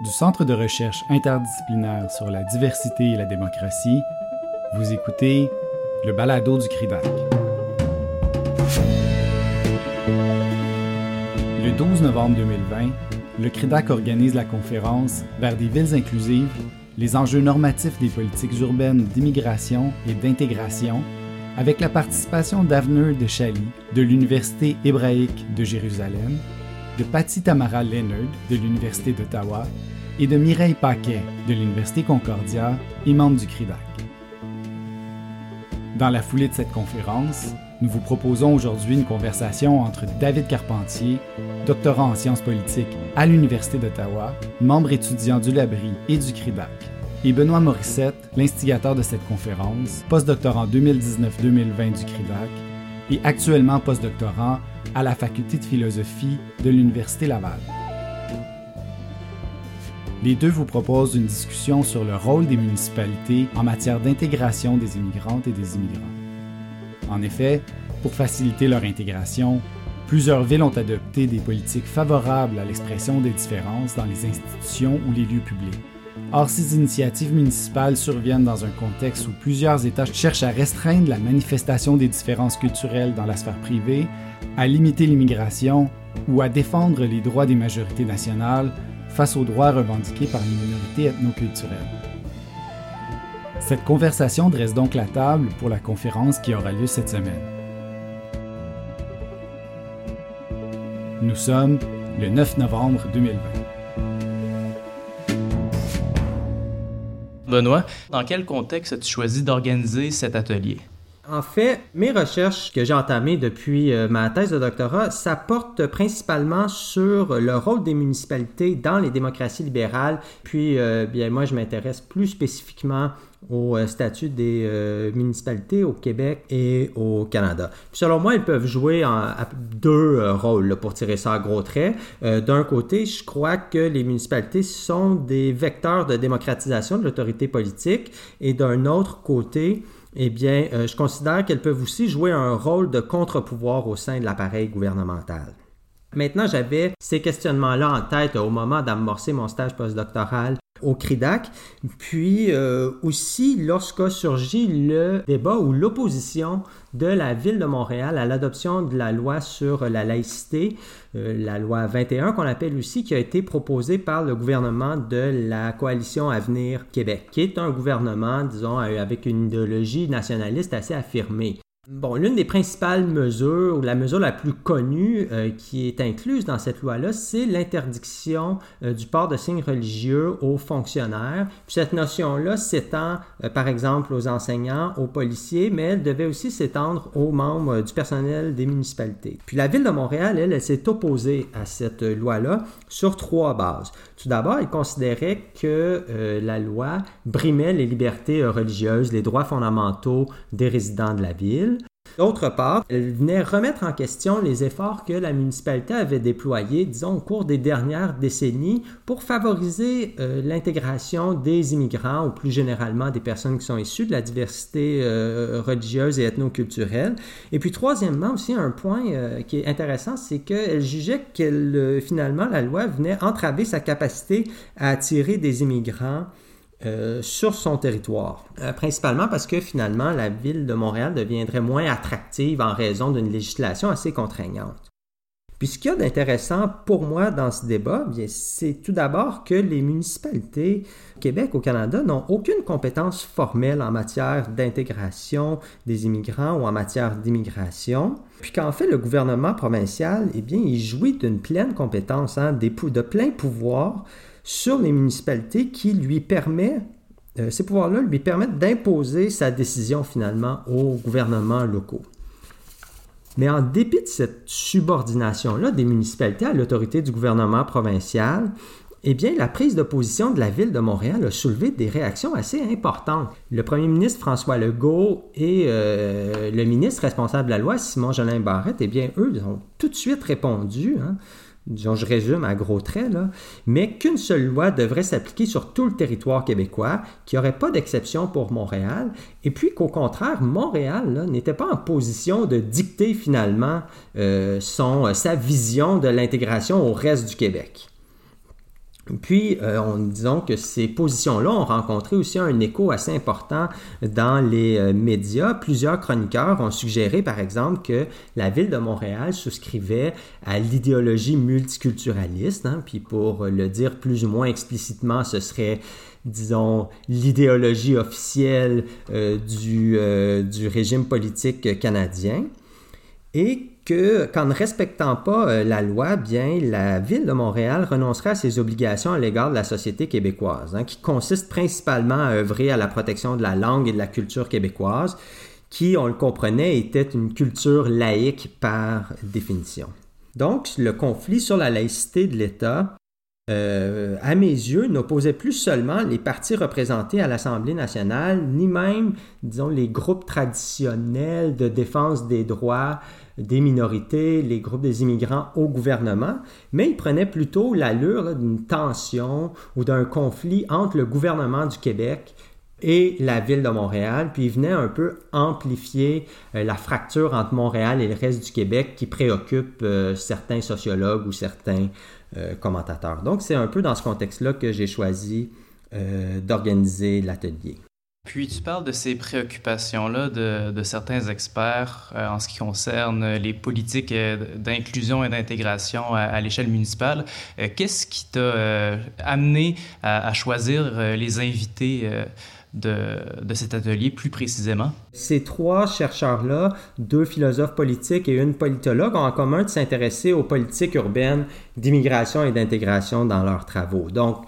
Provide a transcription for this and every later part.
du Centre de recherche interdisciplinaire sur la diversité et la démocratie, vous écoutez le balado du CRIDAC. Le 12 novembre 2020, le CRIDAC organise la conférence Vers des villes inclusives, les enjeux normatifs des politiques urbaines d'immigration et d'intégration, avec la participation d'Avenir de Chali de l'Université hébraïque de Jérusalem, de Patty Tamara Leonard de l'Université d'Ottawa et de Mireille Paquet de l'Université Concordia et membre du CRIDAC. Dans la foulée de cette conférence, nous vous proposons aujourd'hui une conversation entre David Carpentier, doctorant en sciences politiques à l'Université d'Ottawa, membre étudiant du Labri et du CRIDAC, et Benoît Morissette, l'instigateur de cette conférence, postdoctorant 2019-2020 du CRIDAC et actuellement postdoctorant à la faculté de philosophie de l'Université Laval. Les deux vous proposent une discussion sur le rôle des municipalités en matière d'intégration des immigrantes et des immigrants. En effet, pour faciliter leur intégration, plusieurs villes ont adopté des politiques favorables à l'expression des différences dans les institutions ou les lieux publics. Or, ces initiatives municipales surviennent dans un contexte où plusieurs États cherchent à restreindre la manifestation des différences culturelles dans la sphère privée, à limiter l'immigration ou à défendre les droits des majorités nationales face aux droits revendiqués par les minorités ethnoculturelles. Cette conversation dresse donc la table pour la conférence qui aura lieu cette semaine. Nous sommes le 9 novembre 2020. Benoît, dans quel contexte as-tu choisi d'organiser cet atelier? En fait, mes recherches que j'ai entamées depuis euh, ma thèse de doctorat, ça porte principalement sur le rôle des municipalités dans les démocraties libérales. Puis, euh, bien, moi, je m'intéresse plus spécifiquement au euh, statut des municipalités au Québec et au Canada. Selon moi, ils peuvent jouer deux rôles pour tirer ça à gros traits. D'un côté, je crois que les municipalités sont des vecteurs de démocratisation de l'autorité politique et d'un autre côté, eh bien, euh, je considère qu'elles peuvent aussi jouer un rôle de contre-pouvoir au sein de l'appareil gouvernemental. Maintenant, j'avais ces questionnements-là en tête au moment d'amorcer mon stage postdoctoral au CRIDAC, puis euh, aussi lorsqu'a surgi le débat ou l'opposition de la ville de Montréal à l'adoption de la loi sur la laïcité, euh, la loi 21 qu'on appelle aussi, qui a été proposée par le gouvernement de la coalition Avenir Québec, qui est un gouvernement, disons, avec une idéologie nationaliste assez affirmée. Bon, l'une des principales mesures, ou la mesure la plus connue euh, qui est incluse dans cette loi-là, c'est l'interdiction euh, du port de signes religieux aux fonctionnaires. Puis cette notion-là s'étend, euh, par exemple, aux enseignants, aux policiers, mais elle devait aussi s'étendre aux membres du personnel des municipalités. Puis la ville de Montréal, elle, elle s'est opposée à cette loi-là sur trois bases. Tout d'abord, elle considérait que la loi brimait les libertés religieuses, les droits fondamentaux des résidents de la ville. D'autre part, elle venait remettre en question les efforts que la municipalité avait déployés, disons, au cours des dernières décennies pour favoriser euh, l'intégration des immigrants ou plus généralement des personnes qui sont issues de la diversité euh, religieuse et ethnoculturelle. Et puis, troisièmement, aussi un point euh, qui est intéressant, c'est qu'elle jugeait que finalement la loi venait entraver sa capacité à attirer des immigrants euh, sur son territoire. Euh, principalement parce que finalement, la ville de Montréal deviendrait moins attractive en raison d'une législation assez contraignante. Puis ce qu'il y a d'intéressant pour moi dans ce débat, c'est tout d'abord que les municipalités au Québec, au Canada, n'ont aucune compétence formelle en matière d'intégration des immigrants ou en matière d'immigration. Puis qu'en fait, le gouvernement provincial, eh bien, il jouit d'une pleine compétence, hein, de plein pouvoir sur les municipalités qui lui permet, euh, ces pouvoirs-là lui permettent d'imposer sa décision finalement aux gouvernements locaux. Mais en dépit de cette subordination-là des municipalités à l'autorité du gouvernement provincial, eh bien, la prise de position de la ville de Montréal a soulevé des réactions assez importantes. Le premier ministre François Legault et euh, le ministre responsable de la loi, Simon Jolin Barrette, eh bien, eux, ont tout de suite répondu. Hein, je résume à gros traits, mais qu'une seule loi devrait s'appliquer sur tout le territoire québécois, qu'il n'y aurait pas d'exception pour Montréal, et puis qu'au contraire, Montréal n'était pas en position de dicter finalement euh, son, sa vision de l'intégration au reste du Québec. Puis, euh, on, disons que ces positions-là ont rencontré aussi un écho assez important dans les euh, médias. Plusieurs chroniqueurs ont suggéré, par exemple, que la ville de Montréal souscrivait à l'idéologie multiculturaliste. Hein. puis, pour le dire plus ou moins explicitement, ce serait disons, l'idéologie officielle euh, du, du, régime politique canadien. Qu'en ne respectant pas euh, la loi, bien, la ville de Montréal renoncerait à ses obligations à l'égard de la société québécoise, hein, qui consiste principalement à œuvrer à la protection de la langue et de la culture québécoise, qui, on le comprenait, était une culture laïque par définition. Donc, le conflit sur la laïcité de l'État, euh, à mes yeux, n'opposait plus seulement les partis représentés à l'Assemblée nationale, ni même, disons, les groupes traditionnels de défense des droits des minorités, les groupes des immigrants au gouvernement, mais il prenait plutôt l'allure d'une tension ou d'un conflit entre le gouvernement du Québec et la ville de Montréal, puis il venait un peu amplifier euh, la fracture entre Montréal et le reste du Québec qui préoccupe euh, certains sociologues ou certains euh, commentateurs. Donc c'est un peu dans ce contexte-là que j'ai choisi d'organiser l'atelier. Puis tu parles de ces préoccupations-là de, certains experts euh, en ce qui concerne les politiques euh, d'inclusion et d'intégration à, l'échelle municipale. Euh, qu'est-ce qui t'a amené à, à, choisir les invités de, de, cet atelier plus précisément? Ces trois chercheurs-là, deux philosophes politiques et une politologue, ont en commun de s'intéresser aux politiques urbaines d'immigration et d'intégration dans leurs travaux. Donc,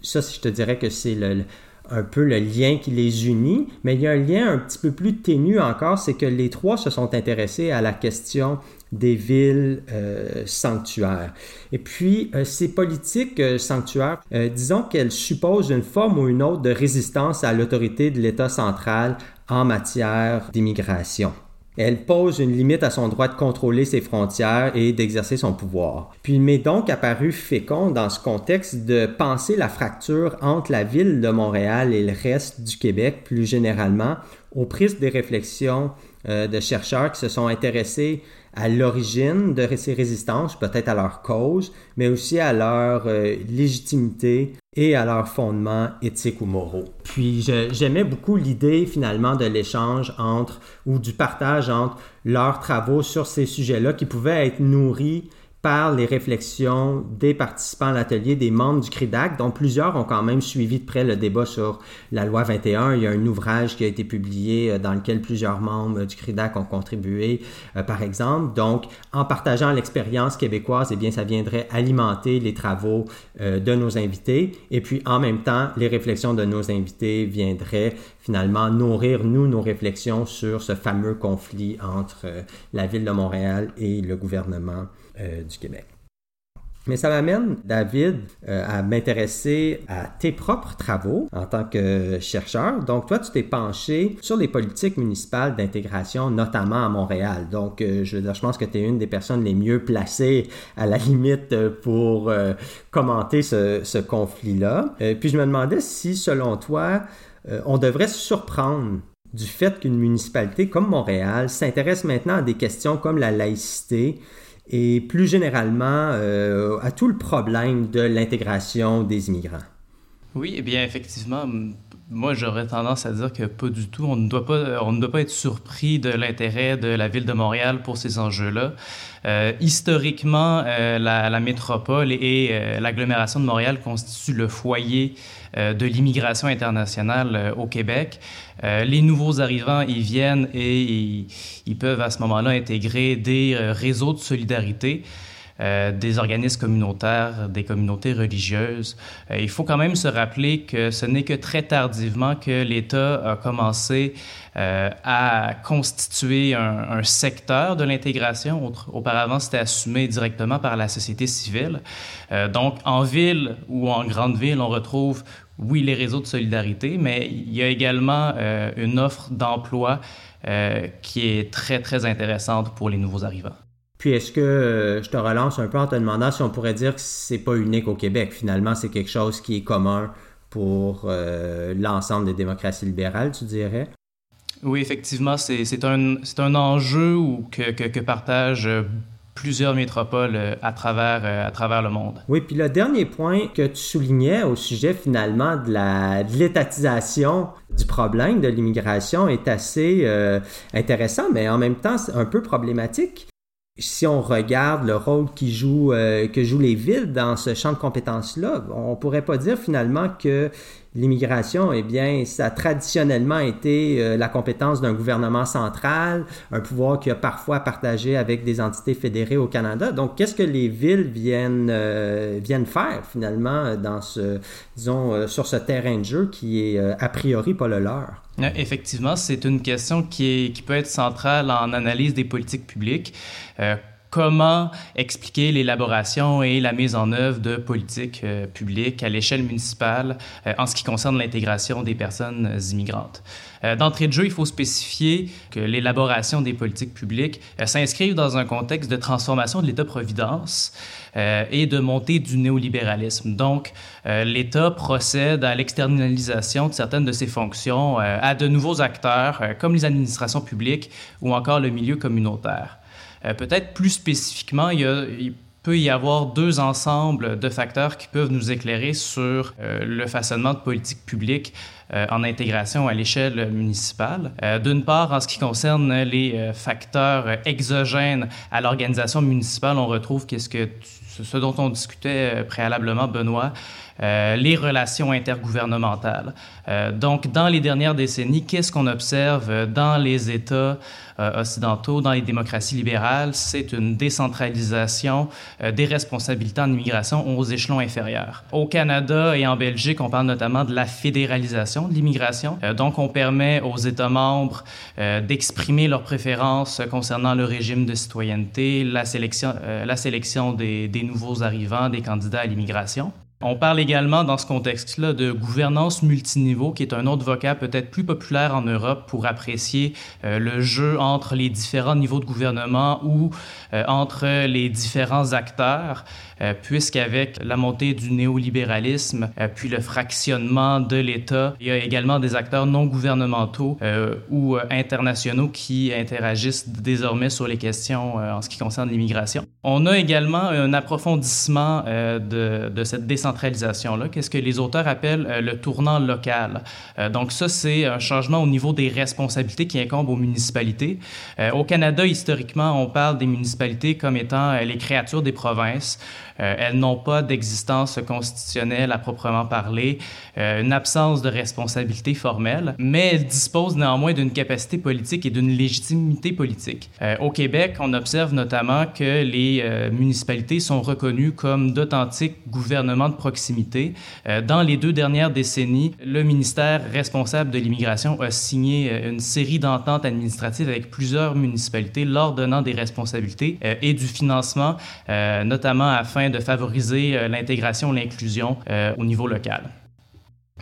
ça, je te dirais que c'est le, un peu le lien qui les unit, mais il y a un lien un petit peu plus ténu encore, c'est que les trois se sont intéressés à la question des villes euh, sanctuaires. Et puis, euh, ces politiques euh, sanctuaires, disons qu'elles supposent une forme ou une autre de résistance à l'autorité de l'État central en matière d'immigration. Elle pose une limite à son droit de contrôler ses frontières et d'exercer son pouvoir. Puis il m'est donc apparu fécond dans ce contexte de penser la fracture entre la ville de Montréal et le reste du Québec plus généralement au prisme des réflexions euh, de chercheurs qui se sont intéressés à l'origine de ces résistances, peut-être à leur cause, mais aussi à leur euh, légitimité et à leurs fondements éthiques ou moraux. Puis j'aimais beaucoup l'idée finalement de l'échange entre ou du partage entre leurs travaux sur ces sujets-là qui pouvaient être nourris par les réflexions des participants à l'atelier, des membres du CRIDAC, dont plusieurs ont quand même suivi de près le débat sur la loi 21. Il y a un ouvrage qui a été publié euh, dans lequel plusieurs membres du CRIDAC ont contribué, euh, par exemple. Donc, en partageant l'expérience québécoise, eh bien, ça viendrait alimenter les travaux euh, de nos invités. Et puis, en même temps, les réflexions de nos invités viendraient finalement nourrir, nous, nos réflexions sur ce fameux conflit entre la ville de Montréal et le gouvernement euh, du Québec. Mais ça m'amène, David, euh, à m'intéresser à tes propres travaux en tant que chercheur. Donc, toi, tu t'es penché sur les politiques municipales d'intégration, notamment à Montréal. Donc, euh, je, je pense que tu es une des personnes les mieux placées à la limite pour commenter ce conflit-là. puis, je me demandais si, selon toi, on devrait se surprendre du fait qu'une municipalité comme Montréal s'intéresse maintenant à des questions comme la laïcité, et plus généralement euh, à tout le problème de l'intégration des immigrants. Oui, eh bien effectivement, moi j'aurais tendance à dire que pas du tout. On ne doit pas, on ne doit pas être surpris de l'intérêt de la ville de Montréal pour ces enjeux-là. Euh, historiquement, euh, la, métropole et euh, l'agglomération de Montréal constituent le foyer de l'immigration internationale au Québec. les nouveaux arrivants, ils viennent et ils, ils peuvent à ce moment-là intégrer des réseaux de solidarité. Euh, des organismes communautaires, des communautés religieuses. Euh, il faut quand même se rappeler que ce n'est que très tardivement que l'État a commencé euh, à constituer un, un secteur de l'intégration. Auparavant, c'était assumé directement par la société civile. donc, en ville ou en grande ville, on retrouve oui, les réseaux de solidarité, mais il y a également une offre d'emploi euh, qui est très, très intéressante pour les nouveaux arrivants. Puis est-ce que euh, je te relance un peu en te demandant si on pourrait dire que c'est pas unique au Québec, finalement c'est quelque chose qui est commun pour euh, l'ensemble des démocraties libérales, tu dirais? Oui, effectivement, c'est un, un enjeu que, que, que partagent plusieurs métropoles à travers, à travers le monde. Oui, puis le dernier point que tu soulignais au sujet finalement de l'étatisation du problème de l'immigration est assez intéressant, mais en même temps un peu problématique si on regarde le rôle qui joue, euh, que jouent les villes dans ce champ de compétences-là, on pourrait pas dire finalement que l'immigration, eh bien, ça a traditionnellement été euh, la compétence d'un gouvernement central, un pouvoir qui a parfois partagé avec des entités fédérées au Canada. Donc, qu'est-ce que les villes viennent, euh, viennent faire finalement dans ce, disons, sur ce terrain de jeu qui est a priori pas le leur? Effectivement, c'est une question qui, est, qui peut être centrale en analyse des politiques publiques. Euh, comment expliquer l'élaboration et la mise en œuvre de politiques euh, publiques à l'échelle municipale euh, en ce qui concerne l'intégration des personnes immigrantes. D'entrée de jeu, il faut spécifier que l'élaboration des politiques publiques s'inscrivent dans un contexte de transformation de l'État-providence et de montée du néolibéralisme. Donc, l'État procède à l'externalisation de certaines de ses fonctions à de nouveaux acteurs comme les administrations publiques ou encore le milieu communautaire. Euh, peut-être plus spécifiquement, il, peut y avoir deux ensembles de facteurs qui peuvent nous éclairer sur euh, le façonnement de politiques publiques euh, en intégration à l'échelle municipale. D'une part, en ce qui concerne les facteurs exogènes à l'organisation municipale, on retrouve ce dont on discutait préalablement, Benoît, les relations intergouvernementales. donc, dans les dernières décennies, qu'est-ce qu'on observe dans les États euh, occidentaux, dans les démocraties libérales, c'est une décentralisation euh, des responsabilités en immigration aux échelons inférieurs. Au Canada et en Belgique, on parle notamment de la fédéralisation l'immigration. Euh, donc, on permet aux États membres d'exprimer leurs préférences concernant le régime de citoyenneté, la sélection, la sélection des, des nouveaux arrivants, des candidats à l'immigration. On parle également dans ce contexte-là de gouvernance multiniveau, qui est un autre vocable peut-être plus populaire en Europe pour apprécier euh, le jeu entre les différents niveaux de gouvernement ou euh, entre les différents acteurs, euh, puisqu'avec la montée du néolibéralisme, puis le fractionnement de l'État, il y a également des acteurs non gouvernementaux ou internationaux qui interagissent désormais sur les questions en ce qui concerne l'immigration. On a également un approfondissement de, de cette décentralisation qu'est-ce que les auteurs appellent euh, le tournant local? Euh, donc ça, c'est un changement au niveau des responsabilités qui incombent aux municipalités. Euh, au Canada, historiquement, on parle des municipalités comme étant les créatures des provinces. Euh, elles n'ont pas d'existence constitutionnelle à proprement parler, euh, une absence de responsabilité formelle, mais elles disposent néanmoins d'une capacité politique et d'une légitimité politique. Euh, au Québec, on observe notamment que les municipalités sont reconnues comme d'authentiques gouvernements de proximité. dans les deux dernières décennies, le ministère responsable de l'immigration a signé une série d'ententes administratives avec plusieurs municipalités, leur donnant des responsabilités et du financement, notamment afin de favoriser euh, l'intégration, l'inclusion euh, au niveau local.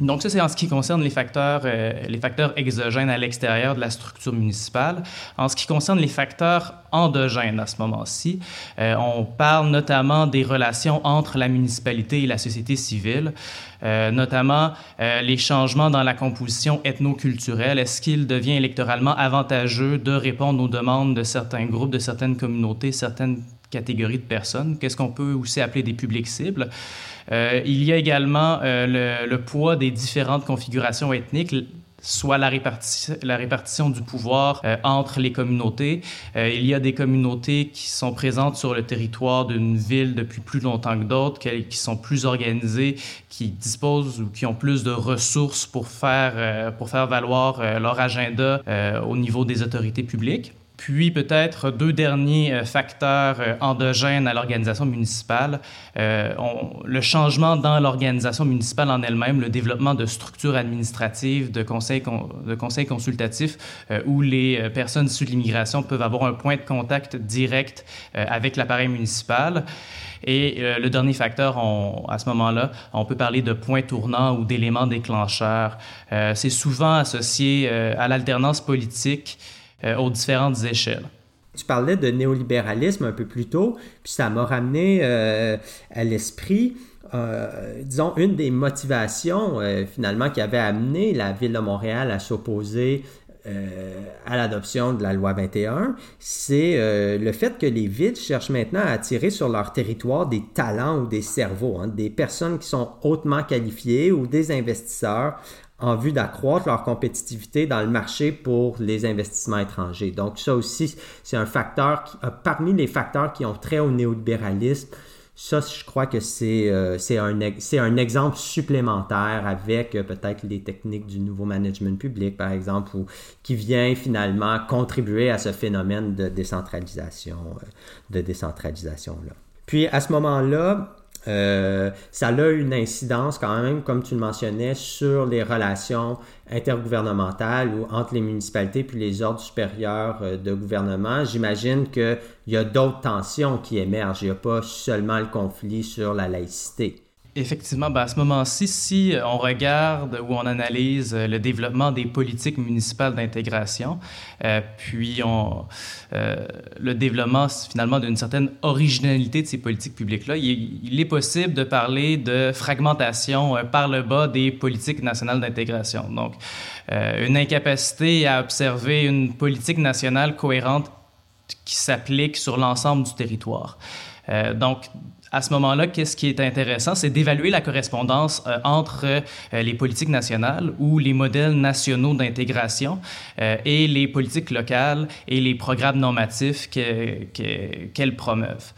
Donc ça, c'est en ce qui concerne les facteurs, euh, les facteurs exogènes à l'extérieur de la structure municipale. En ce qui concerne les facteurs endogènes à ce moment-ci, on parle notamment des relations entre la municipalité et la société civile, notamment les changements dans la composition ethno-culturelle. Est-ce qu'il devient électoralement avantageux de répondre aux demandes de certains groupes, de certaines communautés, certaines catégories de personnes, qu'est-ce qu'on peut aussi appeler des publics cibles? Euh, il y a également euh, le, poids des différentes configurations ethniques soit la, la répartition du pouvoir euh, entre les communautés. il y a des communautés qui sont présentes sur le territoire d'une ville depuis plus longtemps que d'autres, qui sont plus organisées, qui disposent ou qui ont plus de ressources pour faire, pour faire valoir leur agenda au niveau des autorités publiques. Puis peut-être deux derniers euh, facteurs euh, endogènes à l'organisation municipale, euh, le changement dans l'organisation municipale en elle-même, le développement de structures administratives, de conseils, de conseils consultatifs où les personnes issues de l'immigration peuvent avoir un point de contact direct avec l'appareil municipal. Et le dernier facteur, à ce moment-là, on peut parler de points tournants ou d'éléments déclencheurs. C'est souvent associé à l'alternance politique euh, aux différentes échelles. Tu parlais de néolibéralisme un peu plus tôt, puis ça m'a ramené euh, à l'esprit, euh, disons, une des motivations finalement qui avait amené la ville de Montréal à s'opposer à l'adoption de la loi 21, c'est le fait que les villes cherchent maintenant à attirer sur leur territoire des talents ou des cerveaux, hein, des personnes qui sont hautement qualifiées ou des investisseurs en vue d'accroître leur compétitivité dans le marché pour les investissements étrangers. Donc ça aussi, c'est un facteur, qui, parmi les facteurs qui ont trait au néolibéralisme, ça, je crois que c'est euh, un, un, exemple supplémentaire avec euh, peut-être les techniques du nouveau management public, par exemple, qui vient finalement contribuer à ce phénomène de décentralisation, euh, de décentralisation là. Puis à ce moment-là, euh, ça a une incidence quand même, comme tu le mentionnais, sur les relations intergouvernementales ou entre les municipalités puis les ordres supérieurs euh, de gouvernement. J'imagine qu'il y a d'autres tensions qui émergent. Il n'y a pas seulement le conflit sur la laïcité. Effectivement, ben à ce moment-ci, si on regarde ou on analyse le développement des politiques municipales d'intégration, euh, puis euh, le développement finalement d'une certaine originalité de ces politiques publiques-là, il, est possible de parler de fragmentation euh, par le bas des politiques nationales d'intégration. Donc, euh, une incapacité à observer une politique nationale cohérente qui s'applique sur l'ensemble du territoire. Euh, donc, à ce moment-là, qu'est-ce qui est intéressant, c'est d'évaluer la correspondance euh, entre euh, les politiques nationales ou les modèles nationaux d'intégration euh, et les politiques locales et les programmes normatifs qu'elles promeuvent.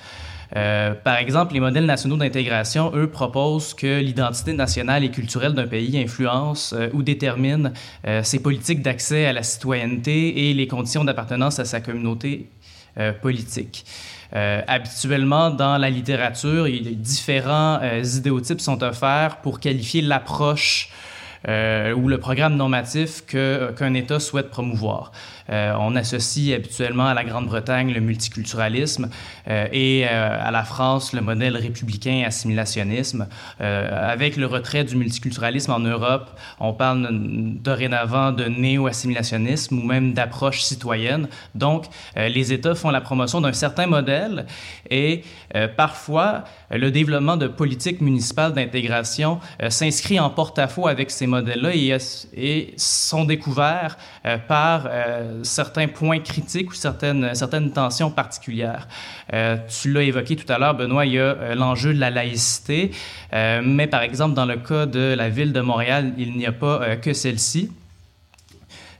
par exemple, les modèles nationaux d'intégration, eux, proposent que l'identité nationale et culturelle d'un pays influence ou détermine ses politiques d'accès à la citoyenneté et les conditions d'appartenance à sa communauté politique. Euh, habituellement, dans la littérature, différents euh, idéotypes sont offerts pour qualifier l'approche euh, ou le programme normatif qu'un État souhaite promouvoir. Euh, on associe habituellement à la Grande-Bretagne le multiculturalisme euh, et à la France le modèle républicain assimilationnisme. avec le retrait du multiculturalisme en Europe, on parle dorénavant de néo-assimilationnisme ou même d'approche citoyenne. Donc, les États font la promotion d'un certain modèle et parfois, le développement de politiques municipales d'intégration s'inscrit en porte-à-faux avec ces modèles-là et, et, sont découverts par certains points critiques ou certaines, certaines tensions particulières. Euh, tu l'as évoqué tout à l'heure, Benoît, il y a euh, l'enjeu de la laïcité, euh, mais par exemple, dans le cas de la ville de Montréal, il n'y a pas que celle-ci.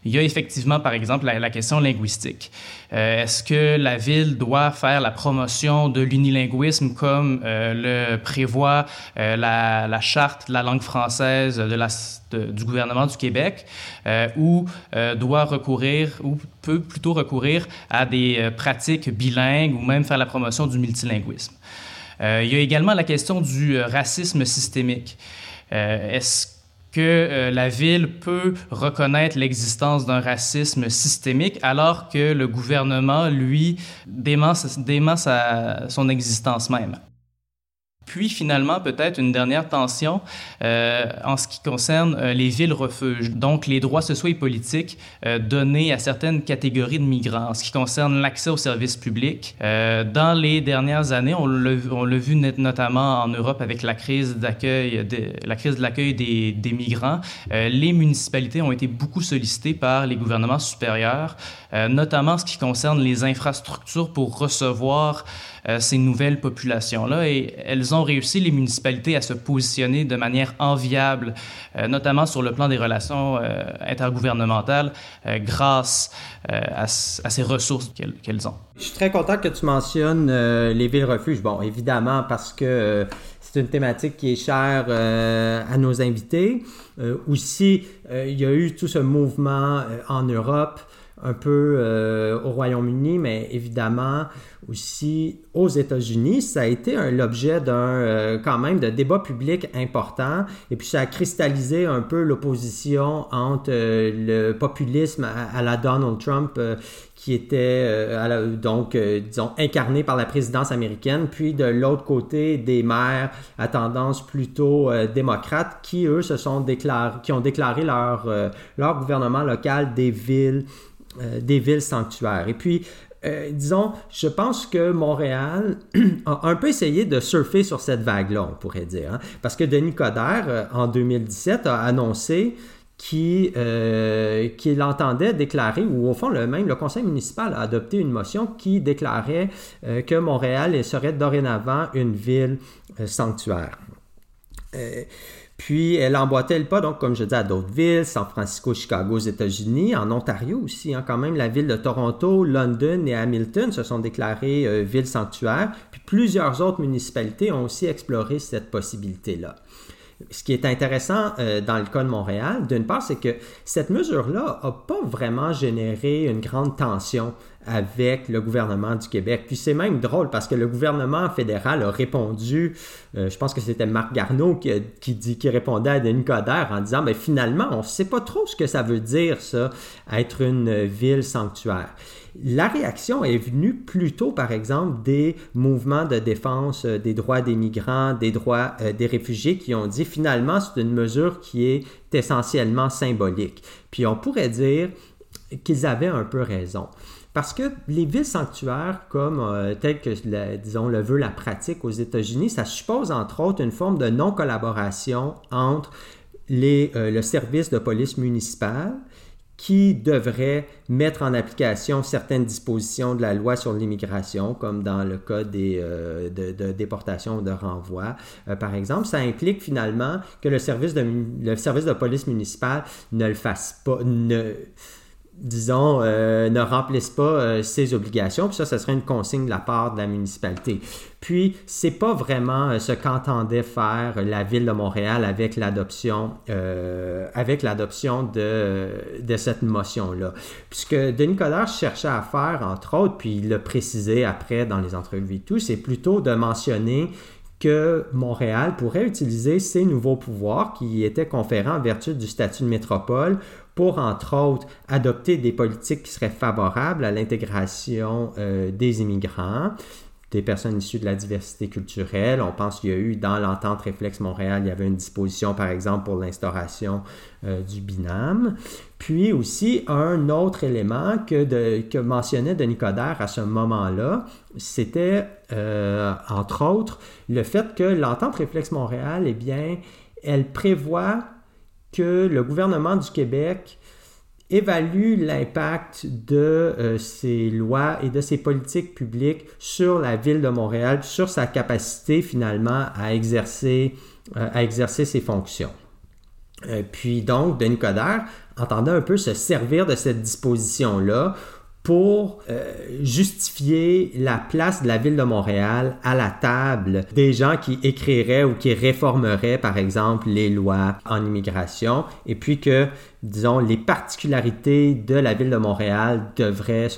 Il y a effectivement, par exemple, la, question linguistique. Euh, est-ce que la ville doit faire la promotion de l'unilinguisme comme euh, le prévoit euh, la, charte de la langue française du gouvernement du Québec ou doit recourir ou peut plutôt recourir à des pratiques bilingues ou même faire la promotion du multilinguisme? il y a également la question du racisme systémique. Que euh, la ville peut reconnaître l'existence d'un racisme systémique alors que le gouvernement, lui, dément, son existence même. Puis finalement, peut-être une dernière tension euh, en ce qui concerne euh, les villes-refuges, donc les droits sociaux et politiques euh, donnés à certaines catégories de migrants, en ce qui concerne l'accès aux services publics. Euh, dans les dernières années, on l'a vu notamment en Europe avec la crise d'accueil, la crise de l'accueil des, des, migrants. Euh, les municipalités ont été beaucoup sollicitées par les gouvernements supérieurs, notamment en ce qui concerne les infrastructures pour recevoir euh, ces nouvelles populations-là et elles ont réussi, les municipalités, à se positionner de manière enviable, euh, notamment sur le plan des relations euh, intergouvernementales, grâce à, ces ressources qu'elles ont. Je suis très content que tu mentionnes les villes-refuges. Bon, évidemment, parce que c'est une thématique qui est chère à nos invités. aussi, il y a eu tout ce mouvement en Europe un peu euh, au Royaume-Uni, mais évidemment aussi aux États-Unis. Ça a été l'objet d'un euh, quand même de débat public important et puis ça a cristallisé un peu l'opposition entre euh, le populisme à, la Donald Trump qui était donc disons incarné par la présidence américaine, puis de l'autre côté des maires à tendance plutôt démocrate qui eux se sont déclarés, qui ont déclaré leur leur gouvernement local des villes euh, des villes sanctuaires. Et puis, euh, disons, je pense que Montréal a un peu essayé de surfer sur cette vague-là, on pourrait dire. Hein. Parce que Denis Coderre, euh, en 2017, a annoncé qui, euh, qui l'entendait déclarer, ou au fond, le, même le conseil municipal a adopté une motion qui déclarait euh, que Montréal serait dorénavant une ville euh, sanctuaire. Puis elle emboîtait le pas, donc, comme je dis, à d'autres villes, San Francisco, Chicago aux États-Unis, en Ontario aussi, hein, quand même, la ville de Toronto, London et Hamilton se sont déclarées villes sanctuaires. Puis plusieurs autres municipalités ont aussi exploré cette possibilité-là ce qui est intéressant euh, dans le cas de Montréal, d'une part, c'est que cette mesure-là n'a pas vraiment généré une grande tension avec le gouvernement du Québec. Puis c'est même drôle parce que le gouvernement fédéral a répondu, euh, je pense que c'était Marc Garneau qui, dit, qui répondait à Denis Coderre en disant, mais finalement, on ne sait pas trop ce que ça veut dire, ça, être une ville sanctuaire. La réaction est venue plutôt, par exemple, des mouvements de défense euh, des droits des migrants, des droits euh, des réfugiés qui ont dit finalement c'est une mesure qui est essentiellement symbolique. Puis on pourrait dire qu'ils avaient un peu raison. Parce que les villes sanctuaires, comme euh, que, disons, le veut la pratique aux États-Unis, ça suppose entre autres une forme de non-collaboration entre les, le service de police municipale qui devrait mettre en application certaines dispositions de la loi sur l'immigration, comme dans le cas des, euh, de, déportation ou de renvoi, euh, par exemple. Ça implique finalement que le service de, police municipale ne le fasse pas, disons, euh, ne remplissent pas euh, ses obligations. Puis ça, ce serait une consigne de la part de la municipalité. Puis, c'est pas vraiment euh, ce qu'entendait faire la ville de Montréal avec l'adoption, de, de cette motion-là. Puisque Denis Coderre cherchait à faire, entre autres, puis il l'a précisé après dans les entrevues et tout, c'est plutôt de mentionner que Montréal pourrait utiliser ses nouveaux pouvoirs qui étaient conférés en vertu du statut de métropole pour, entre autres, adopter des politiques qui seraient favorables à l'intégration euh, des immigrants, des personnes issues de la diversité culturelle. On pense qu'il y a eu dans l'entente Réflexe Montréal, il y avait une disposition, par exemple, pour l'instauration euh, du binôme. Puis aussi, un autre élément que, que mentionnait Denis Coderre à ce moment-là, c'était, euh, entre autres, le fait que l'entente Réflexe Montréal, eh bien, elle prévoit que le gouvernement du Québec évalue l'impact de euh, ces lois et de ces politiques publiques sur la ville de Montréal, sur sa capacité finalement à exercer, euh, ses fonctions. Euh, puis donc, Denis Coderre entendait un peu se servir de cette disposition-là pour euh, justifier la place de la ville de Montréal à la table des gens qui écriraient ou qui réformeraient, par exemple, les lois en immigration, et puis que, disons, les particularités de la ville de Montréal devraient,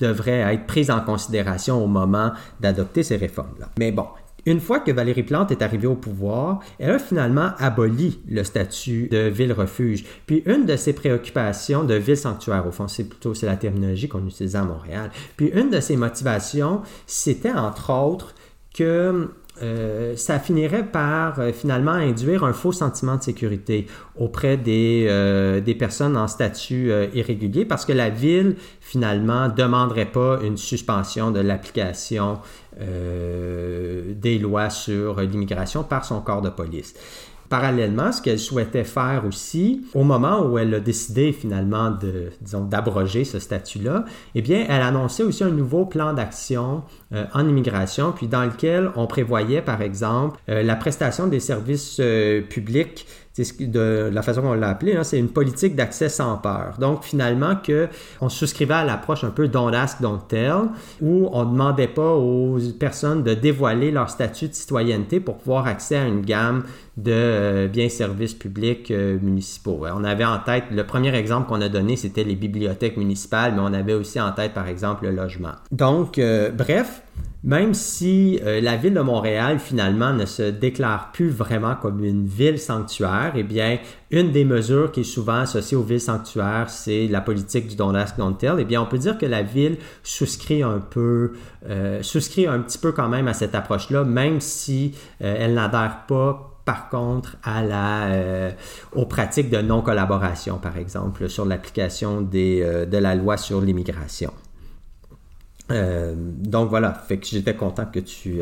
devraient être prises en considération au moment d'adopter ces réformes-là. Mais bon, une fois que Valérie Plante est arrivée au pouvoir, elle a finalement aboli le statut de ville-refuge. Puis une de ses préoccupations de ville-sanctuaire, au fond, c'est plutôt c'est la terminologie qu'on utilisait à Montréal. Puis une de ses motivations, c'était entre autres que euh, ça finirait par euh, finalement induire un faux sentiment de sécurité auprès des, euh, des personnes en statut irrégulier parce que la ville finalement demanderait pas une suspension de l'application des lois sur l'immigration par son corps de police. Parallèlement, ce qu'elle souhaitait faire aussi, au moment où elle a décidé finalement de, disons, d'abroger ce statut-là, eh bien, elle annonçait aussi un nouveau plan d'action euh, en immigration, puis dans lequel on prévoyait, par exemple, euh, la prestation des services euh, publics de la façon qu'on l'a appelé, hein, c'est une politique d'accès sans peur. Donc finalement que on souscrivait à l'approche un peu don't ask, don't tell, où on ne demandait pas aux personnes de dévoiler leur statut de citoyenneté pour pouvoir accéder à une gamme de euh, biens services publics euh, municipaux. On avait en tête, le premier exemple qu'on a donné, c'était les bibliothèques municipales, mais on avait aussi en tête, par exemple, le logement. Donc, euh, bref, même si la ville de Montréal finalement ne se déclare plus vraiment comme une ville sanctuaire, eh bien, une des mesures qui est souvent associée aux villes sanctuaires, c'est la politique du don ask, don't tell. Eh bien, on peut dire que la ville souscrit un peu, souscrit un petit peu quand même à cette approche-là, même si elle n'adhère pas par contre à la, euh, aux pratiques de non-collaboration, par exemple, sur l'application euh, de la loi sur l'immigration. donc voilà, fait que j'étais content que tu,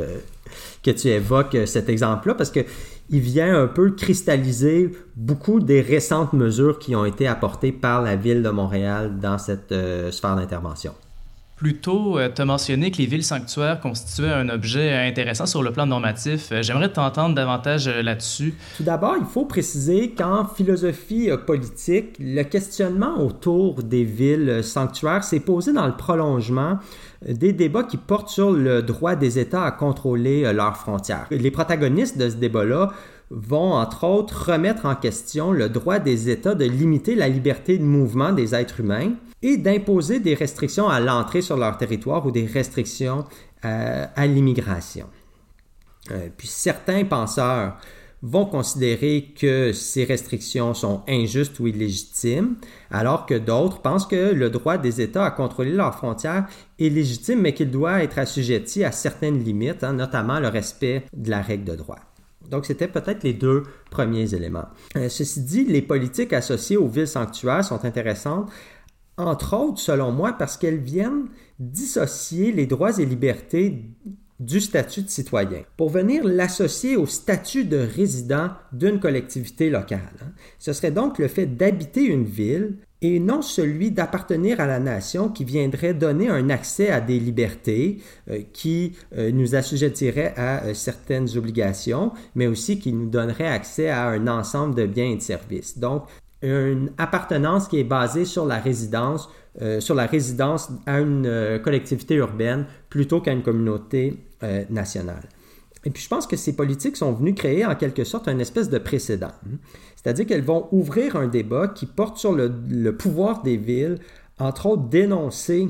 que tu évoques cet exemple-là parce que il vient un peu cristalliser beaucoup des récentes mesures qui ont été apportées par la ville de Montréal dans cette sphère d'intervention. Plus tôt, euh, tu as mentionné que les villes sanctuaires constituaient un objet intéressant sur le plan normatif. Euh, j'aimerais t'entendre davantage euh, là-dessus. Tout d'abord, il faut préciser qu'en philosophie politique, le questionnement autour des villes sanctuaires s'est posé dans le prolongement des débats qui portent sur le droit des États à contrôler leurs frontières. Les protagonistes de ce débat-là vont, entre autres, remettre en question le droit des États de limiter la liberté de mouvement des êtres humains et d'imposer des restrictions à l'entrée sur leur territoire ou des restrictions euh, à l'immigration. Euh, puis certains penseurs vont considérer que ces restrictions sont injustes ou illégitimes, alors que d'autres pensent que le droit des États à contrôler leurs frontières est légitime, mais qu'il doit être assujetti à certaines limites, hein, notamment le respect de la règle de droit. Donc, c'était peut-être les deux premiers éléments. Euh, ceci dit, les politiques associées aux villes sanctuaires sont intéressantes entre autres, selon moi, parce qu'elles viennent dissocier les droits et libertés du statut de citoyen pour venir l'associer au statut de résident d'une collectivité locale. Hein. Ce serait donc le fait d'habiter une ville et non celui d'appartenir à la nation qui viendrait donner un accès à des libertés euh, qui euh, nous assujettirait à euh, certaines obligations, mais aussi qui nous donnerait accès à un ensemble de biens et de services. Donc, une appartenance qui est basée sur la résidence, euh, sur la résidence à une euh, collectivité urbaine plutôt qu'à une communauté euh, nationale. Et puis je pense que ces politiques sont venues créer en quelque sorte un espèce de précédent. C'est-à-dire qu'elles vont ouvrir un débat qui porte sur le pouvoir des villes, entre autres dénoncer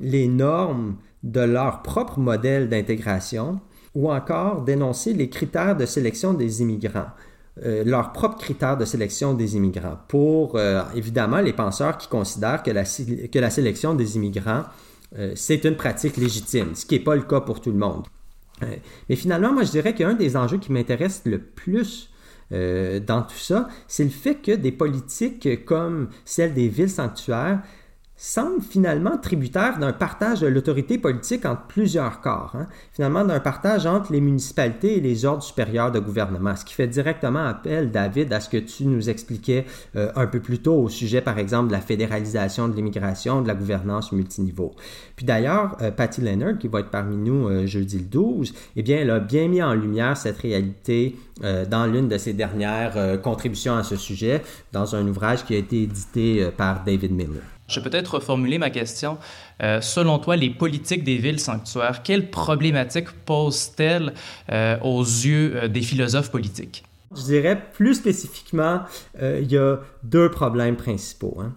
les normes de leur propre modèle d'intégration ou encore dénoncer les critères de sélection des immigrants. Euh, leurs propres critères de sélection des immigrants pour, euh, évidemment, les penseurs qui considèrent que la, que la sélection des immigrants, euh, c'est une pratique légitime, ce qui n'est pas le cas pour tout le monde. mais finalement, moi, je dirais qu'un des enjeux qui m'intéresse le plus dans tout ça, c'est le fait que des politiques comme celle des villes sanctuaires semble finalement tributaire d'un partage de l'autorité politique entre plusieurs corps, hein. finalement d'un partage entre les municipalités et les ordres supérieurs de gouvernement, ce qui fait directement appel, David, à ce que tu nous expliquais euh, un peu plus tôt au sujet, par exemple, de la fédéralisation de l'immigration, de la gouvernance multiniveau. Puis d'ailleurs, euh, Patty Leonard, qui va être parmi nous euh, jeudi le 12, eh bien, elle a bien mis en lumière cette réalité dans l'une de ses dernières contributions à ce sujet, dans un ouvrage qui a été édité par David Miller. Je vais peut-être reformuler ma question. Euh, selon toi, les politiques des villes sanctuaires, quelles problématiques posent-elles euh, aux yeux euh, des philosophes politiques? Je dirais plus spécifiquement, il y a deux problèmes principaux. Hein.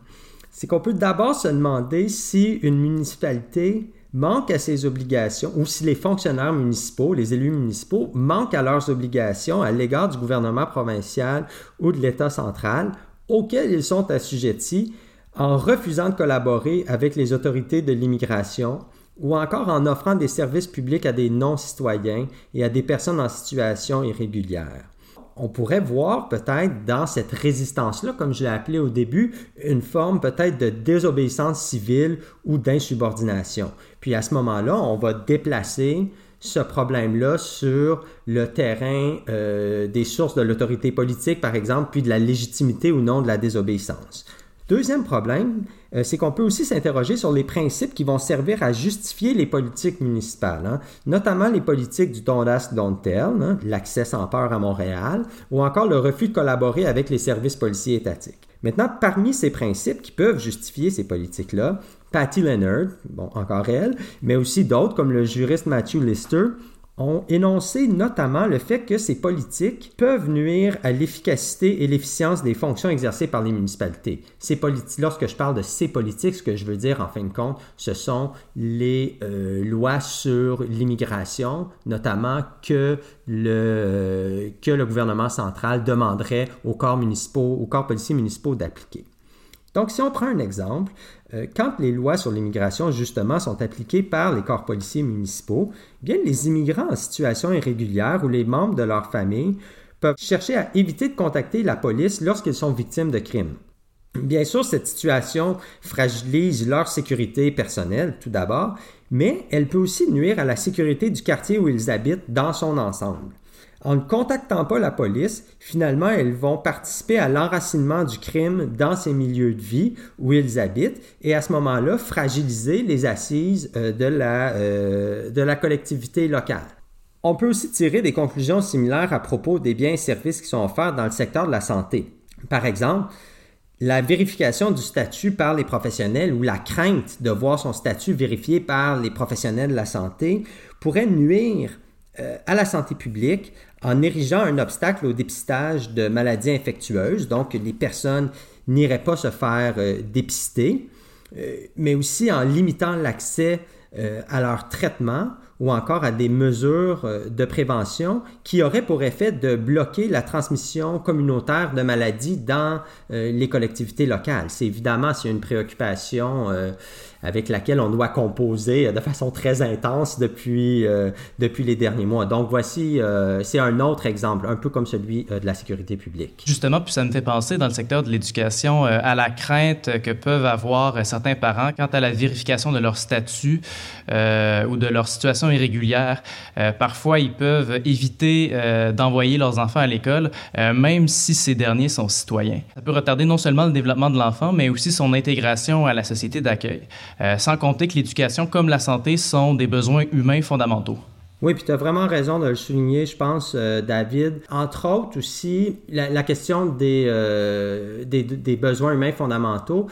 C'est qu'on peut d'abord se demander si une municipalité manque à ses obligations ou si les fonctionnaires municipaux, les élus municipaux, manquent à leurs obligations à l'égard du gouvernement provincial ou de l'État central auxquels ils sont assujettis en refusant de collaborer avec les autorités de l'immigration ou encore en offrant des services publics à des non-citoyens et à des personnes en situation irrégulière. On pourrait voir peut-être dans cette résistance-là, comme je l'ai appelé au début, une forme peut-être de désobéissance civile ou d'insubordination. Puis à ce moment-là, on va déplacer ce problème-là sur le terrain euh, des sources de l'autorité politique, par exemple, puis de la légitimité ou non de la désobéissance. Deuxième problème, euh, c'est qu'on peut aussi s'interroger sur les principes qui vont servir à justifier les politiques municipales, hein. notamment les politiques du Don't Ask, hein, l'accès sans peur à Montréal, ou encore le refus de collaborer avec les services policiers étatiques. Maintenant, parmi ces principes qui peuvent justifier ces politiques-là, Patty Leonard, bon, encore elle, mais aussi d'autres comme le juriste Matthew Lister, ont énoncé notamment le fait que ces politiques peuvent nuire à l'efficacité et l'efficience des fonctions exercées par les municipalités. Ces lorsque je parle de ces politiques, ce que je veux dire en fin de compte, ce sont les euh, lois sur l'immigration, notamment que le, que le gouvernement central demanderait aux corps municipaux, aux corps policiers municipaux d'appliquer. Donc, si on prend un exemple, quand les lois sur l'immigration, justement, sont appliquées par les corps policiers municipaux, bien les immigrants en situation irrégulière ou les membres de leur famille peuvent chercher à éviter de contacter la police lorsqu'ils sont victimes de crimes. Bien sûr, cette situation fragilise leur sécurité personnelle, tout d'abord, mais elle peut aussi nuire à la sécurité du quartier où ils habitent dans son ensemble. En ne contactant pas la police, finalement, elles vont participer à l'enracinement du crime dans ces milieux de vie où ils habitent et à ce moment-là, fragiliser les assises euh, de la, euh, de la collectivité locale. On peut aussi tirer des conclusions similaires à propos des biens et services qui sont offerts dans le secteur de la santé. Par exemple, la vérification du statut par les professionnels ou la crainte de voir son statut vérifié par les professionnels de la santé pourrait nuire euh, à la santé publique en érigeant un obstacle au dépistage de maladies infectieuses, donc les personnes n'iraient pas se faire euh, dépister, euh, mais aussi en limitant l'accès à leur traitement ou encore à des mesures de prévention qui auraient pour effet de bloquer la transmission communautaire de maladies dans les collectivités locales. C'est évidemment a une préoccupation avec laquelle on doit composer de façon très intense depuis, euh, depuis les derniers mois. Donc voici, euh, c'est un autre exemple, un peu comme celui euh, de la sécurité publique. Justement, puis ça me fait penser dans le secteur de l'éducation à la crainte que peuvent avoir certains parents quant à la vérification de leur statut ou de leur situation irrégulière. parfois, ils peuvent éviter d'envoyer leurs enfants à l'école, même si ces derniers sont citoyens. Ça peut retarder non seulement le développement de l'enfant, mais aussi son intégration à la société d'accueil. Euh, sans compter que l'éducation comme la santé sont des besoins humains fondamentaux. Oui, puis tu as vraiment raison de le souligner, je pense, euh, David. Entre autres aussi, la, question euh, des, des, besoins humains fondamentaux,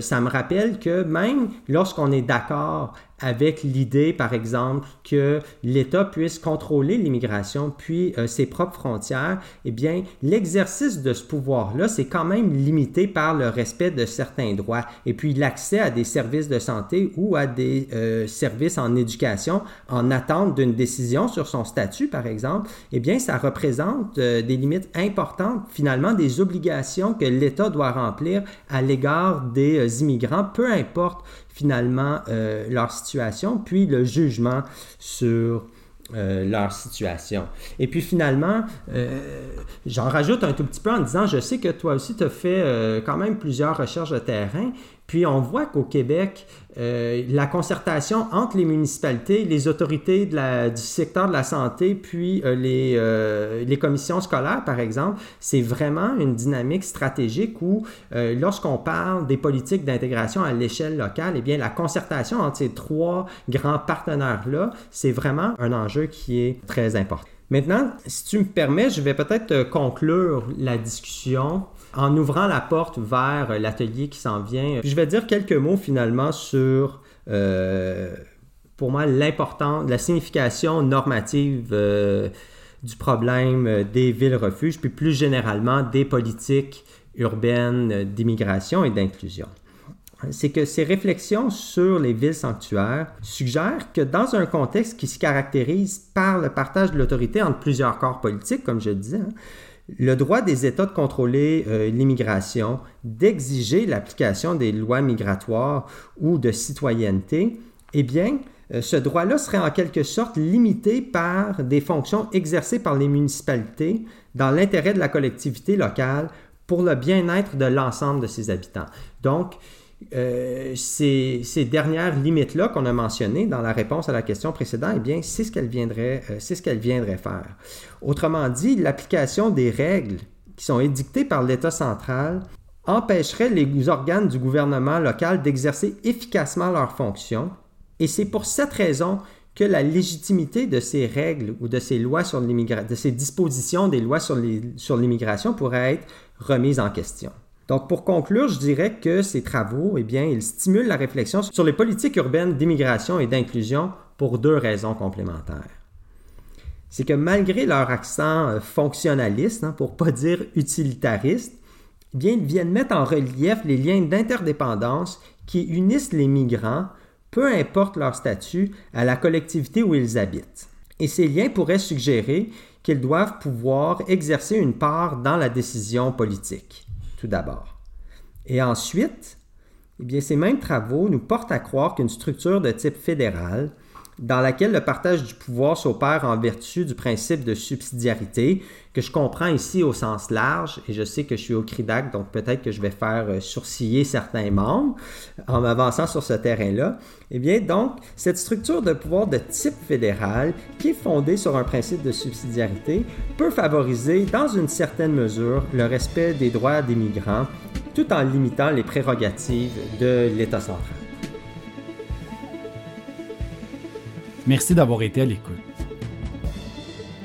ça me rappelle que même lorsqu'on est d'accord avec l'idée, par exemple, que l'État puisse contrôler l'immigration puis euh, ses propres frontières, eh bien, l'exercice de ce pouvoir-là, c'est quand même limité par le respect de certains droits. Et puis, l'accès à des services de santé ou à des euh, services en éducation en attente d'une décision sur son statut, par exemple, eh bien, ça représente euh, des limites importantes, finalement, des obligations que l'État doit remplir à l'égard des immigrants, peu importe finalement euh, leur situation, puis le jugement sur euh, leur situation. Et puis finalement, euh, j'en rajoute un tout petit peu en disant, je sais que toi aussi, tu as fait quand même plusieurs recherches de terrain, puis on voit qu'au Québec, euh, la concertation entre les municipalités, les autorités du secteur de la santé, puis euh, euh, les, commissions scolaires, par exemple, c'est vraiment une dynamique stratégique où, lorsqu'on parle des politiques d'intégration à l'échelle locale, eh bien, la concertation entre ces trois grands partenaires-là, c'est vraiment un enjeu qui est très important. Maintenant, si tu me permets, je vais peut-être conclure la discussion en ouvrant la porte vers l'atelier qui s'en vient, je vais dire quelques mots finalement sur, euh, pour moi, l'importance, la signification normative euh, du problème des villes-refuges, puis plus généralement des politiques urbaines d'immigration et d'inclusion. C'est que ces réflexions sur les villes sanctuaires suggèrent que dans un contexte qui se caractérise par le partage de l'autorité entre plusieurs corps politiques, comme je le disais, hein, le droit des États de contrôler euh, l'immigration, d'exiger l'application des lois migratoires ou de citoyenneté, eh bien, euh, ce droit-là serait en quelque sorte limité par des fonctions exercées par les municipalités dans l'intérêt de la collectivité locale pour le bien-être de l'ensemble de ses habitants. Donc, euh, ces, dernières limites-là qu'on a mentionnées dans la réponse à la question précédente, eh bien, c'est ce qu'elle viendrait, euh, c'est ce qu'elle viendrait faire. Autrement dit, l'application des règles qui sont édictées par l'État central empêcherait les organes du gouvernement local d'exercer efficacement leurs fonctions, et c'est pour cette raison que la légitimité de ces règles ou de ces lois sur l'immigration, de ces dispositions des lois sur l'immigration pourrait être remise en question. Donc, pour conclure, je dirais que ces travaux, eh bien, ils stimulent la réflexion sur les politiques urbaines d'immigration et d'inclusion pour deux raisons complémentaires. C'est que malgré leur accent euh, fonctionnaliste, hein, pour pas dire utilitariste, eh bien, ils viennent mettre en relief les liens d'interdépendance qui unissent les migrants, peu importe leur statut, à la collectivité où ils habitent. Et ces liens pourraient suggérer qu'ils doivent pouvoir exercer une part dans la décision politique tout d'abord. Et ensuite, eh ces mêmes travaux nous portent à croire qu'une structure de type fédéral dans laquelle le partage du pouvoir s'opère en vertu du principe de subsidiarité, que je comprends ici au sens large, et je sais que je suis au CRIDAC, donc peut-être que je vais faire euh, sourciller certains membres en m'avançant sur ce terrain-là. Eh bien, donc, cette structure de pouvoir de type fédéral, qui est fondée sur un principe de subsidiarité, peut favoriser, dans une certaine mesure, le respect des droits des migrants, tout en limitant les prérogatives de l'État central. Merci d'avoir été à l'écoute.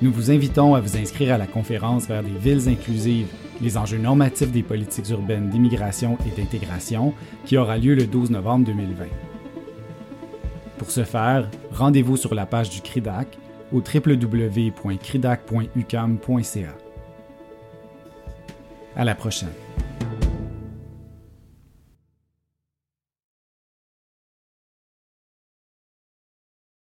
Nous vous invitons à vous inscrire à la conférence vers des villes inclusives, les enjeux normatifs des politiques urbaines d'immigration et d'intégration, qui aura lieu le 12 novembre 2020. Pour ce faire, rendez-vous sur la page du CRIDAC au www.cridac.ucam.ca. À la prochaine.